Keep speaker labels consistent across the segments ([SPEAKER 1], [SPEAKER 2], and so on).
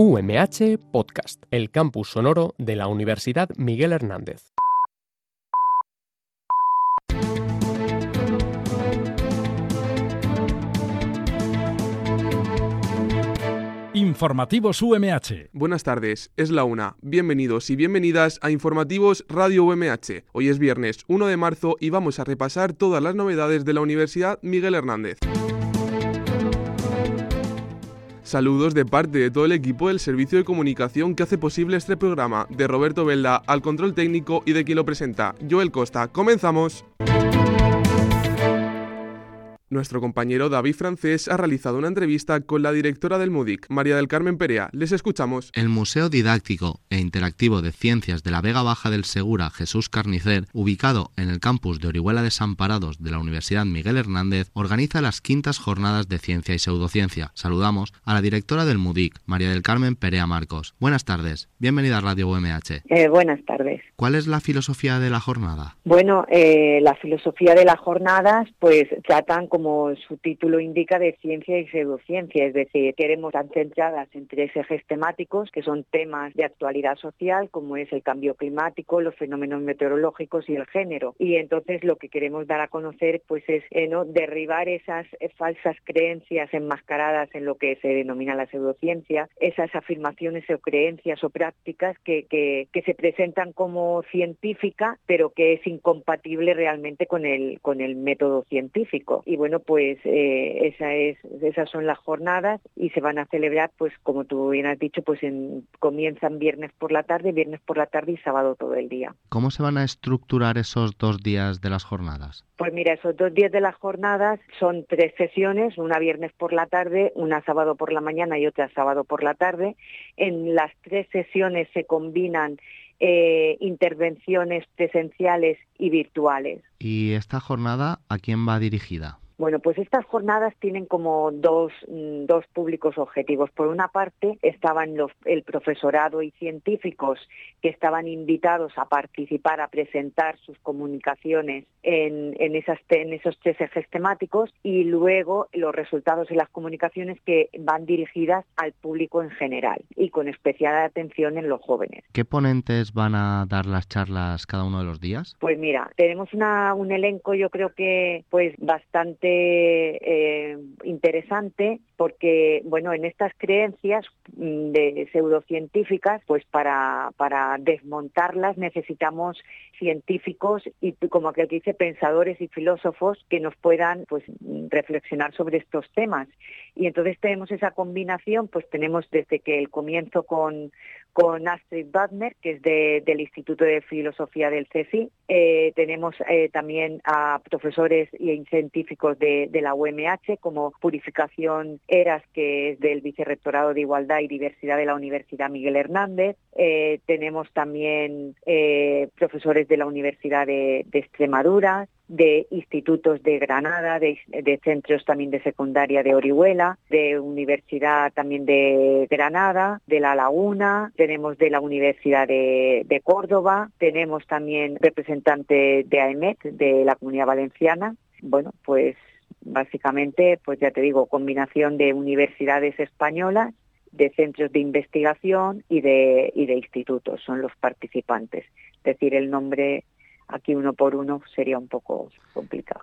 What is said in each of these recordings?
[SPEAKER 1] UMH Podcast, el campus sonoro de la Universidad Miguel Hernández.
[SPEAKER 2] Informativos UMH.
[SPEAKER 3] Buenas tardes, es la una. Bienvenidos y bienvenidas a Informativos Radio UMH. Hoy es viernes 1 de marzo y vamos a repasar todas las novedades de la Universidad Miguel Hernández. Saludos de parte de todo el equipo del servicio de comunicación que hace posible este programa, de Roberto Velda al control técnico y de quien lo presenta, Joel Costa. ¡Comenzamos! Nuestro compañero David Francés ha realizado una entrevista con la directora del MUDIC, María del Carmen Perea. Les escuchamos.
[SPEAKER 4] El Museo Didáctico e Interactivo de Ciencias de la Vega Baja del Segura Jesús Carnicer, ubicado en el campus de Orihuela Desamparados de la Universidad Miguel Hernández, organiza las quintas jornadas de ciencia y pseudociencia. Saludamos a la directora del MUDIC, María del Carmen Perea Marcos. Buenas tardes. Bienvenida a Radio UMH.
[SPEAKER 5] Eh, buenas tardes.
[SPEAKER 4] ¿Cuál es la filosofía de la jornada?
[SPEAKER 5] Bueno, eh, la filosofía de las jornadas pues tratan como su título indica, de ciencia y pseudociencia, es decir, queremos estar centradas en tres ejes temáticos, que son temas de actualidad social, como es el cambio climático, los fenómenos meteorológicos y el género. Y entonces lo que queremos dar a conocer pues es eh, derribar esas eh, falsas creencias enmascaradas en lo que se denomina la pseudociencia, esas afirmaciones o creencias o prácticas que se presentan como científica, pero que es incompatible realmente con el, con el método científico. Y bueno, pues pues eh, esa es, esas son las jornadas y se van a celebrar, pues como tú bien has dicho, pues en, comienzan viernes por la tarde, viernes por la tarde y sábado todo el día.
[SPEAKER 4] ¿Cómo se van a estructurar esos dos días de las jornadas?
[SPEAKER 5] Pues mira, esos dos días de las jornadas son tres sesiones, una viernes por la tarde, una sábado por la mañana y otra sábado por la tarde. En las tres sesiones se combinan eh, intervenciones presenciales y virtuales.
[SPEAKER 4] ¿Y esta jornada a quién va dirigida?
[SPEAKER 5] Bueno, pues estas jornadas tienen como dos, mm, dos públicos objetivos. Por una parte, estaban los, el profesorado y científicos que estaban invitados a participar, a presentar sus comunicaciones en, en, esas, en esos tres ejes temáticos y luego los resultados de las comunicaciones que van dirigidas al público en general y con especial atención en los jóvenes.
[SPEAKER 4] ¿Qué ponentes van a dar las charlas cada uno de los días?
[SPEAKER 5] Pues mira, tenemos una, un elenco yo creo que pues bastante eh, interesante porque, bueno, en estas creencias mm, de pseudocientíficas, pues para, para desmontarlas necesitamos científicos y como aquel que dice pensadores y filósofos que nos puedan pues reflexionar sobre estos temas. Y entonces tenemos esa combinación, pues tenemos desde que el comienzo con, con Astrid Butner, que es del Instituto de Filosofía del CSI. Eh, tenemos eh, también a profesores y científicos de, la UMH, como Purificación Eras, que es del Vicerrectorado de Igualdad y Diversidad de la Universidad Miguel Hernández. Eh, tenemos también profesores de la Universidad de Extremadura, de institutos de Granada, de, centros también de secundaria de Orihuela, de Universidad también de Granada, de La Laguna, tenemos de la Universidad de, de Córdoba, tenemos también representantes de AEMET, de la Comunidad Valenciana. Bueno, pues básicamente, pues ya te digo, combinación de universidades españolas de centros de investigación y de, y de institutos son los participantes. Es decir, el nombre aquí uno por uno sería un poco complicado.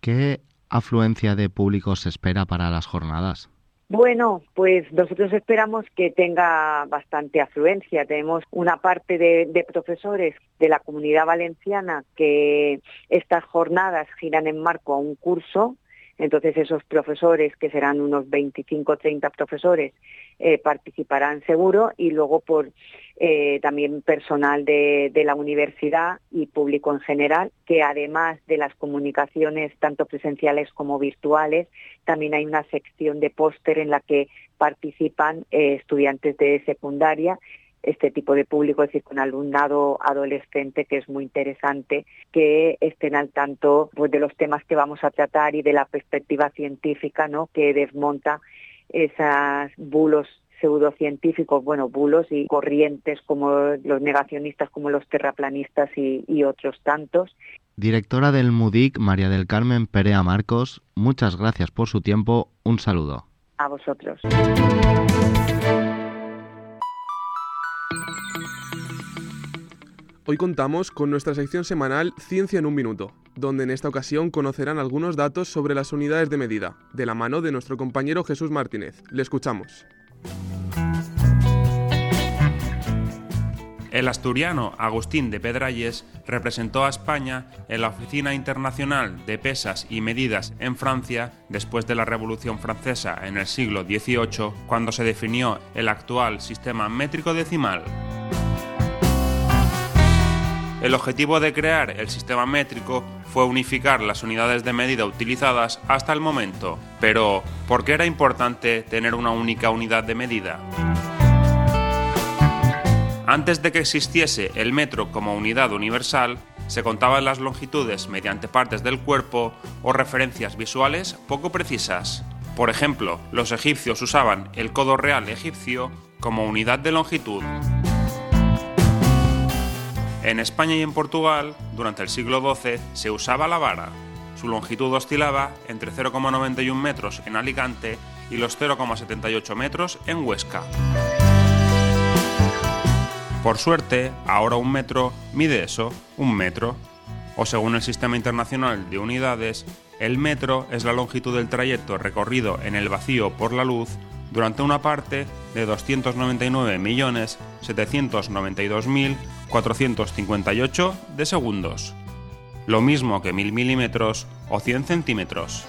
[SPEAKER 4] ¿Qué afluencia de público se espera para las jornadas?
[SPEAKER 5] Bueno, pues nosotros esperamos que tenga bastante afluencia. Tenemos una parte de, profesores de la comunidad valenciana que estas jornadas giran en marco a un curso entonces esos profesores, que serán unos 25 o 30 profesores, eh, participarán seguro y luego por eh, también personal de, la universidad y público en general, que además de las comunicaciones tanto presenciales como virtuales, también hay una sección de póster en la que participan eh, estudiantes de secundaria este tipo de público, es decir, con alumnado adolescente, que es muy interesante que estén al tanto pues, de los temas que vamos a tratar y de la perspectiva científica, ¿no? Que desmonta esas bulos pseudocientíficos, bueno, bulos y corrientes como los negacionistas, como los terraplanistas y, y otros tantos.
[SPEAKER 4] Directora del MUDIC, María del Carmen Perea Marcos, muchas gracias por su tiempo. Un saludo.
[SPEAKER 5] A vosotros.
[SPEAKER 3] Hoy contamos con nuestra sección semanal Ciencia en un Minuto, donde en esta ocasión conocerán algunos datos sobre las unidades de medida, de la mano de nuestro compañero Jesús Martínez. Le escuchamos.
[SPEAKER 2] El asturiano Agustín de Pedralles representó a España en la Oficina Internacional de Pesas y Medidas en Francia después de la Revolución Francesa en el siglo XVIII, cuando se definió el actual sistema métrico decimal. El objetivo de crear el sistema métrico fue unificar las unidades de medida utilizadas hasta el momento. Pero, ¿por qué era importante tener una única unidad de medida? Antes de que existiese el metro como unidad universal, se contaban las longitudes mediante partes del cuerpo o referencias visuales poco precisas. Por ejemplo, los egipcios usaban el codo real egipcio como unidad de longitud. En España y en Portugal, durante el siglo XII, se usaba la vara. Su longitud oscilaba entre 0,91 metros en Alicante y los 0,78 metros en Huesca. Por suerte, ahora un metro mide eso, un metro. O según el Sistema Internacional de Unidades, el metro es la longitud del trayecto recorrido en el vacío por la luz durante una parte de 299.792.458 de segundos. Lo mismo que 1000 milímetros o 100 centímetros.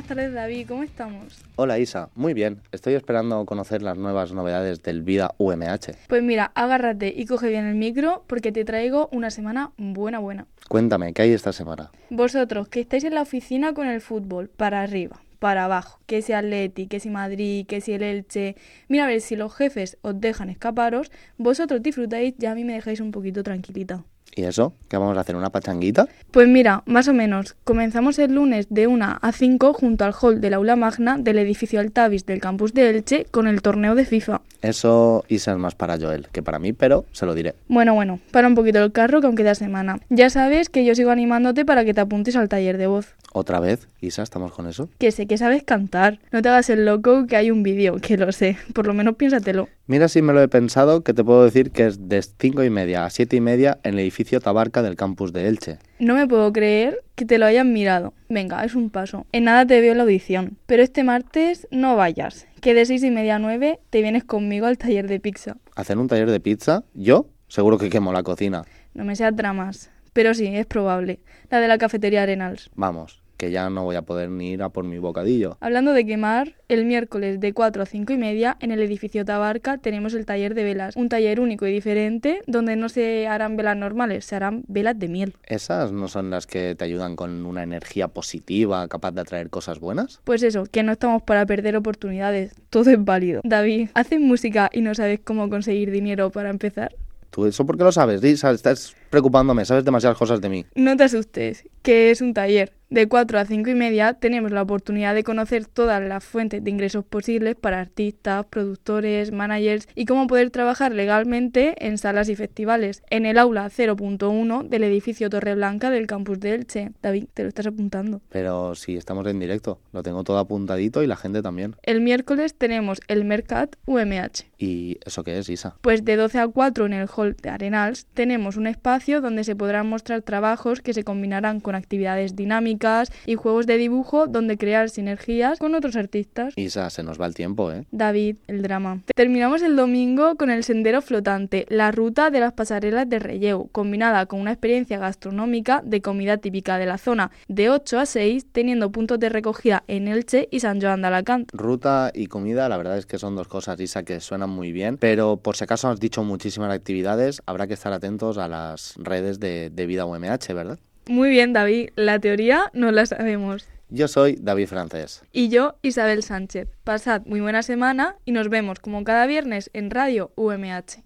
[SPEAKER 6] Buenas tardes David, ¿cómo estamos?
[SPEAKER 4] Hola Isa, muy bien. Estoy esperando conocer las nuevas novedades del Vida UMH.
[SPEAKER 6] Pues mira, agárrate y coge bien el micro porque te traigo una semana buena buena.
[SPEAKER 4] Cuéntame, ¿qué hay esta semana?
[SPEAKER 6] Vosotros que estáis en la oficina con el fútbol, para arriba, para abajo, que si Atleti, que si Madrid, que si el Elche, mira a ver si los jefes os dejan escaparos, vosotros disfrutáis y a mí me dejáis un poquito tranquilita.
[SPEAKER 4] ¿Y eso? ¿Qué vamos a hacer? ¿Una pachanguita?
[SPEAKER 6] Pues mira, más o menos. Comenzamos el lunes de 1 a 5 junto al hall del aula magna del edificio Altavis del campus de Elche con el torneo de FIFA.
[SPEAKER 4] Eso Isa es más para Joel que para mí, pero se lo diré.
[SPEAKER 6] Bueno, bueno, para un poquito el carro que aún queda semana. Ya sabes que yo sigo animándote para que te apuntes al taller de voz.
[SPEAKER 4] ¿Otra vez? Isa, ¿estamos con eso?
[SPEAKER 6] Que sé que sabes cantar. No te hagas el loco que hay un vídeo, que lo sé. Por lo menos piénsatelo.
[SPEAKER 4] Mira si me lo he pensado, que te puedo decir que es de 5 y media a 7 y media en el edificio Tabarca del campus de Elche.
[SPEAKER 6] No me puedo creer que te lo hayan mirado. Venga, es un paso. En nada te veo en la audición. Pero este martes no vayas. Que de 6 y media a 9 te vienes conmigo al taller de pizza.
[SPEAKER 4] ¿Hacer un taller de pizza? ¿Yo? Seguro que quemo la cocina.
[SPEAKER 6] No me seas dramas. Pero sí, es probable. La de la cafetería Arenals.
[SPEAKER 4] Vamos, que ya no voy a poder ni ir a por mi bocadillo.
[SPEAKER 6] Hablando de quemar, el miércoles de 4 a 5 y media en el edificio Tabarca tenemos el taller de velas. Un taller único y diferente donde no se harán velas normales, se harán velas de miel.
[SPEAKER 4] ¿Esas no son las que te ayudan con una energía positiva, capaz de atraer cosas buenas?
[SPEAKER 6] Pues eso, que no estamos para perder oportunidades. Todo es válido. David, ¿haces música y no sabes cómo conseguir dinero para empezar?
[SPEAKER 4] ¿Tú eso por qué lo sabes? Estás preocupándome, sabes demasiadas cosas de mí.
[SPEAKER 6] No te asustes, que es un taller. De 4 a 5 y media tenemos la oportunidad de conocer todas las fuentes de ingresos posibles para artistas, productores, managers y cómo poder trabajar legalmente en salas y festivales. En el aula 0.1 del edificio Torreblanca del campus de Elche. David, te lo estás apuntando.
[SPEAKER 4] Pero si estamos en directo, lo tengo todo apuntadito y la gente también.
[SPEAKER 6] El miércoles tenemos el Mercat UMH.
[SPEAKER 4] ¿Y eso qué es, Isa?
[SPEAKER 6] Pues de 12 a 4 en el hall de Arenals tenemos un espacio donde se podrán mostrar trabajos que se combinarán con actividades dinámicas y juegos de dibujo donde crear sinergias con otros artistas.
[SPEAKER 4] Isa, se nos va el tiempo, ¿eh?
[SPEAKER 6] David, el drama. Terminamos el domingo con el sendero flotante, la ruta de las pasarelas de Relleu, combinada con una experiencia gastronómica de comida típica de la zona, de 8 a 6, teniendo puntos de recogida en Elche y San Joan de Alacant.
[SPEAKER 4] Ruta y comida, la verdad es que son dos cosas, Isa, que suenan muy bien, pero por si acaso has dicho muchísimas actividades, habrá que estar atentos a las redes de, de Vida UMH, ¿verdad?
[SPEAKER 6] Muy bien, David. La teoría no la sabemos.
[SPEAKER 4] Yo soy David Francés.
[SPEAKER 6] Y yo, Isabel Sánchez. Pasad muy buena semana y nos vemos como cada viernes en Radio UMH.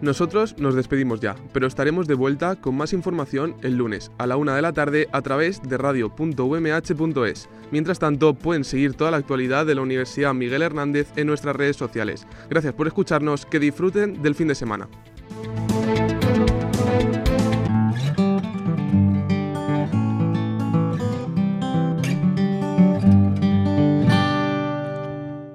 [SPEAKER 3] Nosotros nos despedimos ya, pero estaremos de vuelta con más información el lunes a la una de la tarde a través de radio.umh.es. Mientras tanto, pueden seguir toda la actualidad de la Universidad Miguel Hernández en nuestras redes sociales. Gracias por escucharnos, que disfruten del fin de semana.